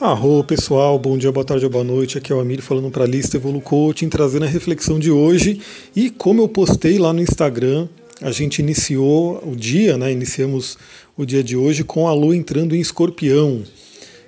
Arro pessoal, bom dia, boa tarde ou boa noite. Aqui é o Amir falando para a lista Evolu Coaching, trazendo a reflexão de hoje. E como eu postei lá no Instagram, a gente iniciou o dia, né? Iniciamos o dia de hoje com a lua entrando em escorpião.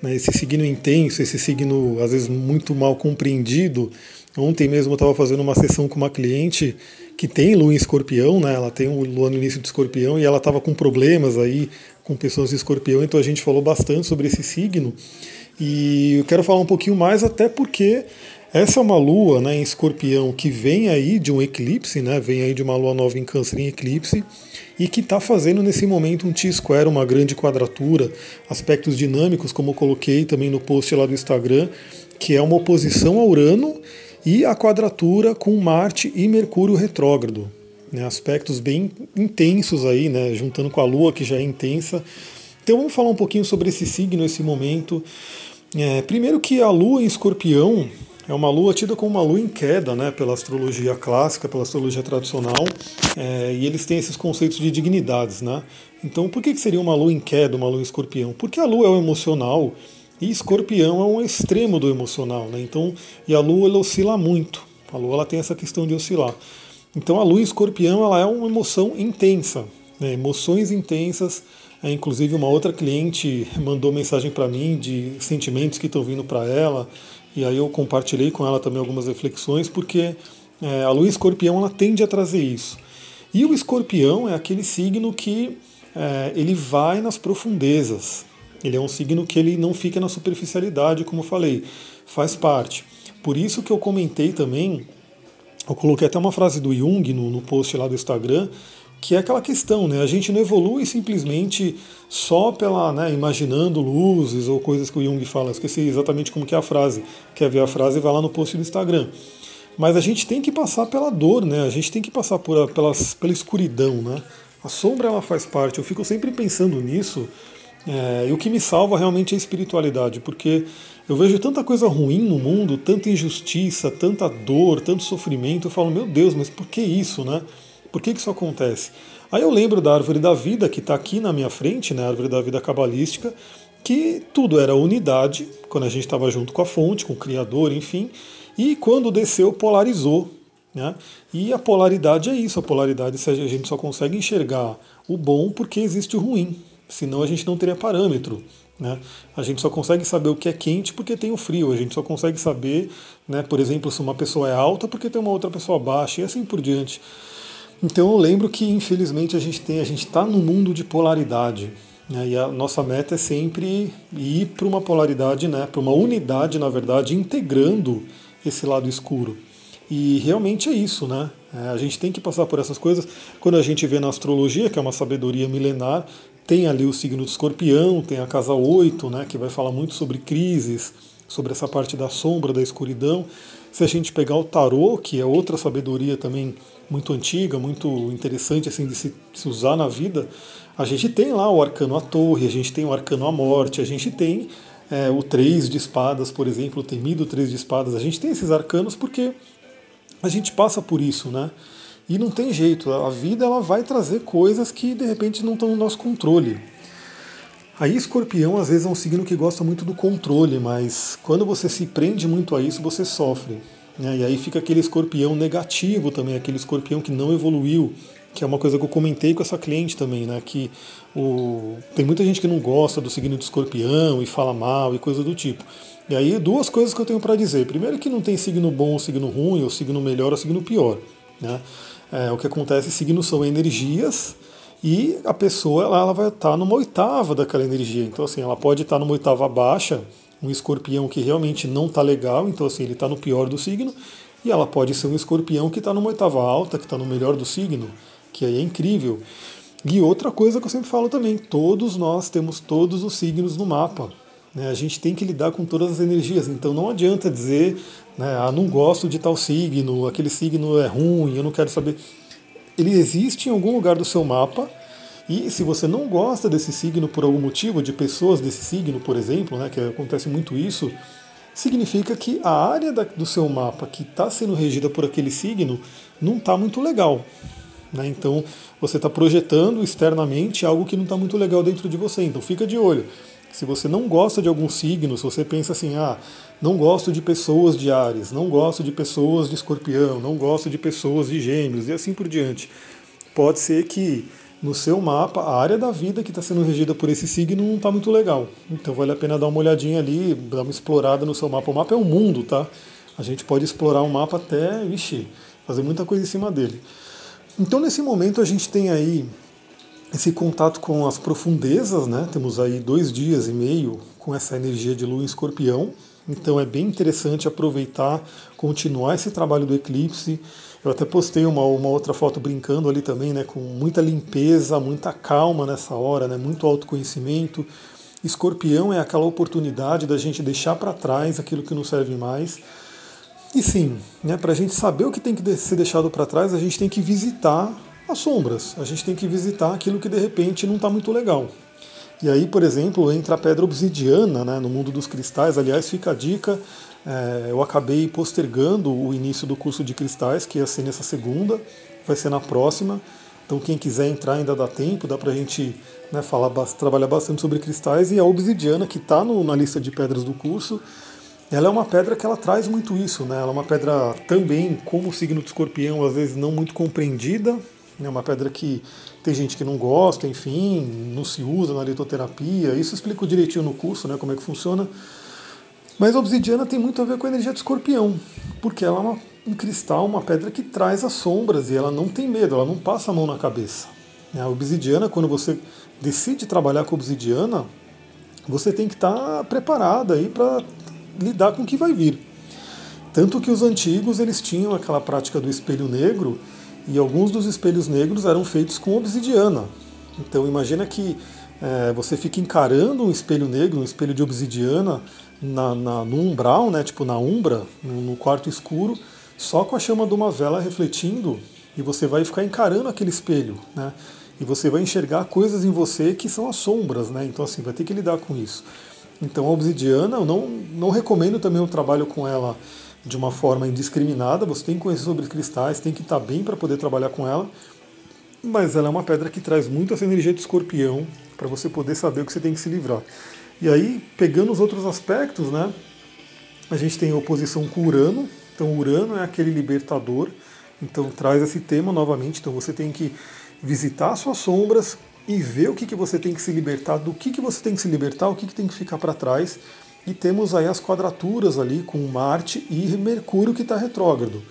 Né, esse signo intenso, esse signo às vezes muito mal compreendido. Ontem mesmo eu estava fazendo uma sessão com uma cliente que tem lua em escorpião, né? Ela tem o lua no início de escorpião e ela estava com problemas aí com pessoas de escorpião, então a gente falou bastante sobre esse signo. E eu quero falar um pouquinho mais, até porque essa é uma lua né, em escorpião que vem aí de um eclipse, né, vem aí de uma lua nova em câncer em eclipse, e que está fazendo nesse momento um T-square, uma grande quadratura, aspectos dinâmicos, como eu coloquei também no post lá do Instagram, que é uma oposição a Urano e a quadratura com Marte e Mercúrio retrógrado. Né, aspectos bem intensos aí, né, juntando com a Lua, que já é intensa. Então vamos falar um pouquinho sobre esse signo, esse momento. É, primeiro que a Lua em escorpião é uma lua tida como uma lua em queda, né, pela astrologia clássica, pela astrologia tradicional, é, e eles têm esses conceitos de dignidades, né? Então, por que, que seria uma lua em queda, uma lua em escorpião? Porque a lua é o emocional e escorpião é um extremo do emocional, né? Então, e a lua ela oscila muito. A lua ela tem essa questão de oscilar. Então, a lua em escorpião ela é uma emoção intensa, né? emoções intensas. É, inclusive, uma outra cliente mandou mensagem para mim de sentimentos que estão vindo para ela e aí eu compartilhei com ela também algumas reflexões, porque é, a lua escorpião ela tende a trazer isso. E o escorpião é aquele signo que é, ele vai nas profundezas. Ele é um signo que ele não fica na superficialidade, como eu falei, faz parte. Por isso que eu comentei também, eu coloquei até uma frase do Jung no, no post lá do Instagram, que é aquela questão, né? A gente não evolui simplesmente só pela, né, imaginando luzes ou coisas que o Jung fala. esqueci exatamente como que é a frase. Quer ver a frase? Vai lá no post do Instagram. Mas a gente tem que passar pela dor, né? A gente tem que passar por, pelas, pela escuridão, né? A sombra ela faz parte. Eu fico sempre pensando nisso. É, e o que me salva realmente é a espiritualidade, porque eu vejo tanta coisa ruim no mundo, tanta injustiça, tanta dor, tanto sofrimento. Eu falo, meu Deus, mas por que isso, né? Por que, que isso acontece? Aí eu lembro da árvore da vida que está aqui na minha frente, né, a árvore da vida cabalística, que tudo era unidade, quando a gente estava junto com a fonte, com o Criador, enfim, e quando desceu, polarizou. Né? E a polaridade é isso, a polaridade a gente só consegue enxergar o bom porque existe o ruim, senão a gente não teria parâmetro. Né? A gente só consegue saber o que é quente porque tem o frio, a gente só consegue saber, né, por exemplo, se uma pessoa é alta porque tem uma outra pessoa baixa e assim por diante. Então eu lembro que infelizmente a gente tem, a gente está num mundo de polaridade. Né, e a nossa meta é sempre ir para uma polaridade, né, para uma unidade, na verdade, integrando esse lado escuro. E realmente é isso, né? É, a gente tem que passar por essas coisas. Quando a gente vê na astrologia, que é uma sabedoria milenar, tem ali o signo do escorpião, tem a casa 8, né, que vai falar muito sobre crises, sobre essa parte da sombra, da escuridão. Se a gente pegar o tarô, que é outra sabedoria também muito antiga, muito interessante assim de se, se usar na vida, a gente tem lá o arcano a torre, a gente tem o arcano a morte, a gente tem é, o três de espadas, por exemplo, o temido três de espadas. A gente tem esses arcanos porque a gente passa por isso, né? E não tem jeito, a vida ela vai trazer coisas que de repente não estão no nosso controle. Aí escorpião às vezes é um signo que gosta muito do controle, mas quando você se prende muito a isso, você sofre. Né? E aí fica aquele escorpião negativo também, aquele escorpião que não evoluiu, que é uma coisa que eu comentei com essa cliente também, né? Que o... tem muita gente que não gosta do signo de escorpião e fala mal e coisa do tipo. E aí duas coisas que eu tenho para dizer. Primeiro que não tem signo bom ou signo ruim, ou signo melhor ou signo pior. Né? É, o que acontece, signos são energias e a pessoa ela, ela vai estar numa oitava daquela energia. Então, assim, ela pode estar numa oitava baixa, um escorpião que realmente não está legal, então, assim, ele está no pior do signo, e ela pode ser um escorpião que está numa oitava alta, que está no melhor do signo, que aí é incrível. E outra coisa que eu sempre falo também: todos nós temos todos os signos no mapa. Né? A gente tem que lidar com todas as energias, então não adianta dizer, né, ah, não gosto de tal signo, aquele signo é ruim, eu não quero saber ele existe em algum lugar do seu mapa. E se você não gosta desse signo por algum motivo, de pessoas desse signo, por exemplo, né, que acontece muito isso, significa que a área da, do seu mapa que está sendo regida por aquele signo não está muito legal. Né? Então você está projetando externamente algo que não está muito legal dentro de você. Então fica de olho. Se você não gosta de algum signo, se você pensa assim, ah, não gosto de pessoas de Ares, não gosto de pessoas de Escorpião, não gosto de pessoas de Gêmeos e assim por diante, pode ser que no seu mapa a área da vida que está sendo regida por esse signo não está muito legal. Então vale a pena dar uma olhadinha ali, dar uma explorada no seu mapa. O mapa é o mundo, tá? A gente pode explorar o um mapa até, vixi, fazer muita coisa em cima dele. Então nesse momento a gente tem aí esse contato com as profundezas, né? Temos aí dois dias e meio com essa energia de lua em escorpião. Então é bem interessante aproveitar, continuar esse trabalho do eclipse. Eu até postei uma, uma outra foto brincando ali também, né? Com muita limpeza, muita calma nessa hora, né? Muito autoconhecimento. Escorpião é aquela oportunidade da gente deixar para trás aquilo que não serve mais e sim, né, para a gente saber o que tem que ser deixado para trás, a gente tem que visitar as sombras, a gente tem que visitar aquilo que de repente não está muito legal. E aí, por exemplo, entra a pedra obsidiana né, no mundo dos cristais. Aliás, fica a dica: é, eu acabei postergando o início do curso de cristais, que ia ser nessa segunda, vai ser na próxima. Então, quem quiser entrar ainda dá tempo, dá para a gente né, falar, trabalhar bastante sobre cristais. E a obsidiana, que está na lista de pedras do curso, ela é uma pedra que ela traz muito isso, né? Ela é uma pedra também, como o signo do escorpião, às vezes não muito compreendida, né? uma pedra que tem gente que não gosta, enfim, não se usa na litoterapia. Isso explico direitinho no curso, né, como é que funciona. Mas a obsidiana tem muito a ver com a energia de escorpião, porque ela é uma, um cristal, uma pedra que traz as sombras e ela não tem medo, ela não passa a mão na cabeça. A obsidiana, quando você decide trabalhar com obsidiana, você tem que estar preparada aí para lidar com o que vai vir. Tanto que os antigos eles tinham aquela prática do espelho negro e alguns dos espelhos negros eram feitos com obsidiana. Então imagina que é, você fica encarando um espelho negro, um espelho de obsidiana na, na, no umbral, né, tipo na umbra, no, no quarto escuro, só com a chama de uma vela refletindo e você vai ficar encarando aquele espelho, né? E você vai enxergar coisas em você que são as sombras, né? Então assim, vai ter que lidar com isso. Então a obsidiana, eu não, não recomendo também o trabalho com ela de uma forma indiscriminada, você tem que conhecer sobre cristais, tem que estar bem para poder trabalhar com ela, mas ela é uma pedra que traz muito essa energia de escorpião para você poder saber o que você tem que se livrar. E aí, pegando os outros aspectos, né, a gente tem a oposição com Urano, então Urano é aquele libertador, então traz esse tema novamente, então você tem que visitar suas sombras, e ver o que, que você tem que se libertar, do que, que você tem que se libertar, o que, que tem que ficar para trás. E temos aí as quadraturas ali com Marte e Mercúrio que está retrógrado.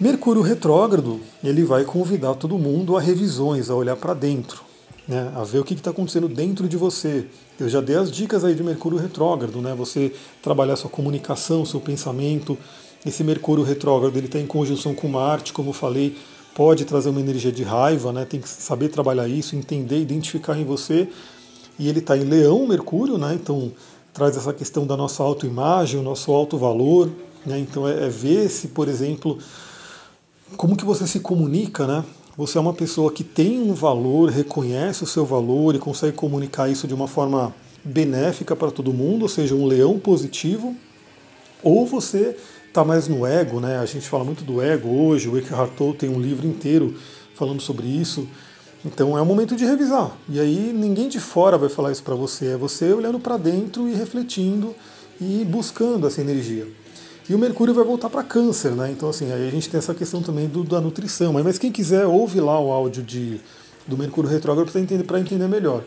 Mercúrio retrógrado, ele vai convidar todo mundo a revisões, a olhar para dentro, né, a ver o que está acontecendo dentro de você. Eu já dei as dicas aí de Mercúrio retrógrado, né, você trabalhar sua comunicação, seu pensamento. Esse Mercúrio retrógrado ele está em conjunção com Marte, como eu falei, pode trazer uma energia de raiva, né? tem que saber trabalhar isso, entender, identificar em você. E ele está em Leão, Mercúrio, né? então traz essa questão da nossa autoimagem, o nosso alto valor. Né? Então é, é ver se, por exemplo, como que você se comunica, né? Você é uma pessoa que tem um valor, reconhece o seu valor e consegue comunicar isso de uma forma benéfica para todo mundo, ou seja, um leão positivo, ou você está mais no ego, né? A gente fala muito do ego hoje, o Eckhart Tolle tem um livro inteiro falando sobre isso. Então é o momento de revisar. E aí ninguém de fora vai falar isso para você, é você olhando para dentro e refletindo e buscando essa energia. E o Mercúrio vai voltar para Câncer, né? Então assim, aí a gente tem essa questão também do, da nutrição. Mas quem quiser ouve lá o áudio de, do Mercúrio retrógrado para entender, entender melhor.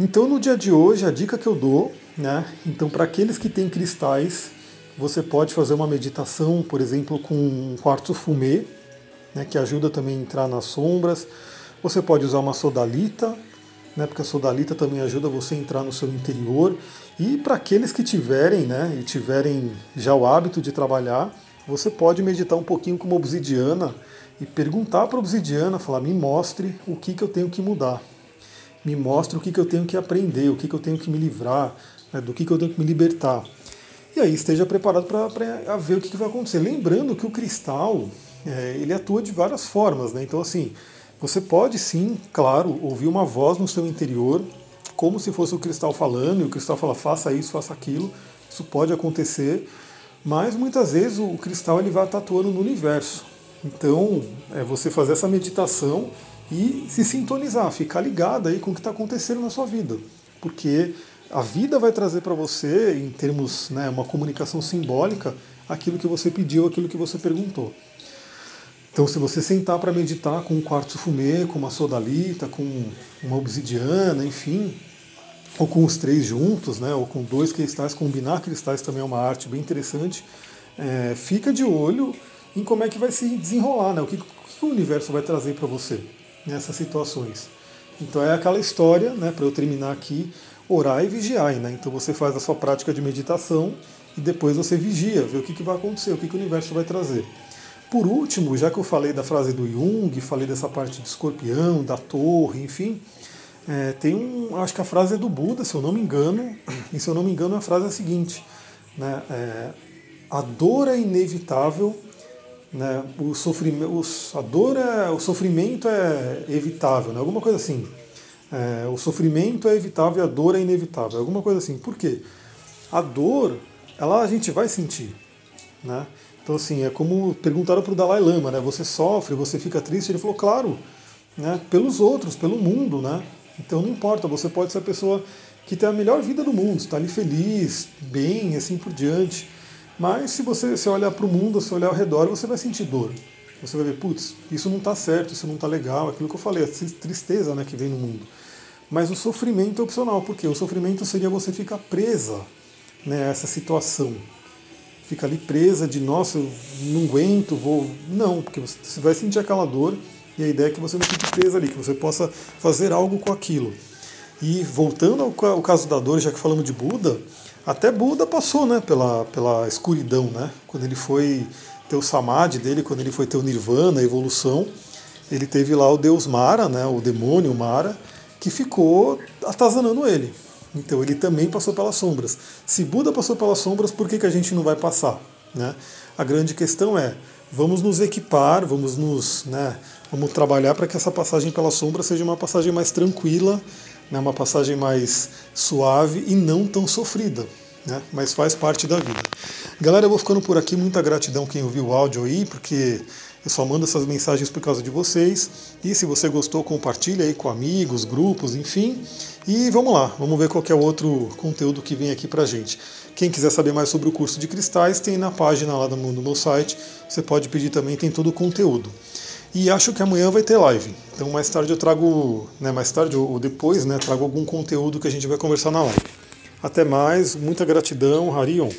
Então no dia de hoje a dica que eu dou, né? Então para aqueles que têm cristais você pode fazer uma meditação, por exemplo, com um quartzo fumê, né, que ajuda também a entrar nas sombras. Você pode usar uma sodalita, né, porque a sodalita também ajuda você a entrar no seu interior. E para aqueles que tiverem, né, e tiverem já o hábito de trabalhar, você pode meditar um pouquinho com uma obsidiana e perguntar para a obsidiana, falar, me mostre o que, que eu tenho que mudar. Me mostre o que, que eu tenho que aprender, o que, que eu tenho que me livrar, né, do que, que eu tenho que me libertar e aí esteja preparado para ver o que, que, vai acontecer. Lembrando que o cristal é, ele atua de várias formas, né? Então assim, você pode sim, claro, ouvir uma voz no seu interior, como se fosse o cristal falando, e o cristal fala faça isso, faça aquilo. Isso pode acontecer, mas muitas vezes o cristal ele vai atuando no universo. Então, é você fazer essa meditação e se sintonizar, ficar ligado aí com o que está acontecendo na sua vida. Porque a vida vai trazer para você, em termos, né, uma comunicação simbólica, aquilo que você pediu, aquilo que você perguntou. Então, se você sentar para meditar com um quartzo fumê, com uma sodalita, com uma obsidiana, enfim, ou com os três juntos, né, ou com dois cristais, combinar cristais também é uma arte bem interessante, é, fica de olho em como é que vai se desenrolar, né, o que, o, que o universo vai trazer para você nessas situações. Então é aquela história, né, para eu terminar aqui, orar e vigiar. Né? Então você faz a sua prática de meditação e depois você vigia, vê o que, que vai acontecer, o que, que o universo vai trazer. Por último, já que eu falei da frase do Jung, falei dessa parte de escorpião, da torre, enfim, é, tem um. Acho que a frase é do Buda, se eu não me engano, e se eu não me engano a frase é a seguinte: né, é, a dor é inevitável, né, o, sofrimento, a dor é, o sofrimento é evitável, né, alguma coisa assim. É, o sofrimento é evitável e a dor é inevitável, alguma coisa assim. Por quê? A dor, ela a gente vai sentir, né? Então assim, é como perguntaram para o Dalai Lama, né? Você sofre, você fica triste? Ele falou, claro, né? Pelos outros, pelo mundo, né? Então não importa, você pode ser a pessoa que tem a melhor vida do mundo, está ali feliz, bem, assim por diante. Mas se você se olhar para o mundo, se olhar ao redor, você vai sentir dor. Você vai ver, putz, isso não está certo, isso não está legal, aquilo que eu falei, a tristeza né, que vem no mundo. Mas o sofrimento é opcional, porque o sofrimento seria você ficar presa né, a essa situação. Fica ali presa de, nossa, eu não aguento, vou. Não, porque você vai sentir aquela dor e a ideia é que você não fique presa ali, que você possa fazer algo com aquilo. E voltando ao, caso da dor, já que falamos de Buda, até Buda passou né, pela, pela escuridão, né? Quando ele foi ter o samadhi dele, quando ele foi ter o nirvana, a evolução, ele teve lá o deus Mara, né, o demônio Mara, que ficou atazanando ele. Então ele também passou pelas sombras. Se Buda passou pelas sombras, por que, que a gente não vai passar? Né? A grande questão é, vamos nos equipar, vamos nos, né, vamos trabalhar para que essa passagem pelas sombras seja uma passagem mais tranquila, né, uma passagem mais suave e não tão sofrida né? mas faz parte da vida. Galera, eu vou ficando por aqui. Muita gratidão quem ouviu o áudio aí, porque eu só mando essas mensagens por causa de vocês. E se você gostou, compartilha aí com amigos, grupos, enfim. E vamos lá, vamos ver qual é o outro conteúdo que vem aqui pra gente. Quem quiser saber mais sobre o curso de cristais, tem na página lá do meu site. Você pode pedir também, tem todo o conteúdo. E acho que amanhã vai ter live. Então mais tarde eu trago, né, mais tarde ou depois, né, trago algum conteúdo que a gente vai conversar na live. Até mais, muita gratidão, Harion.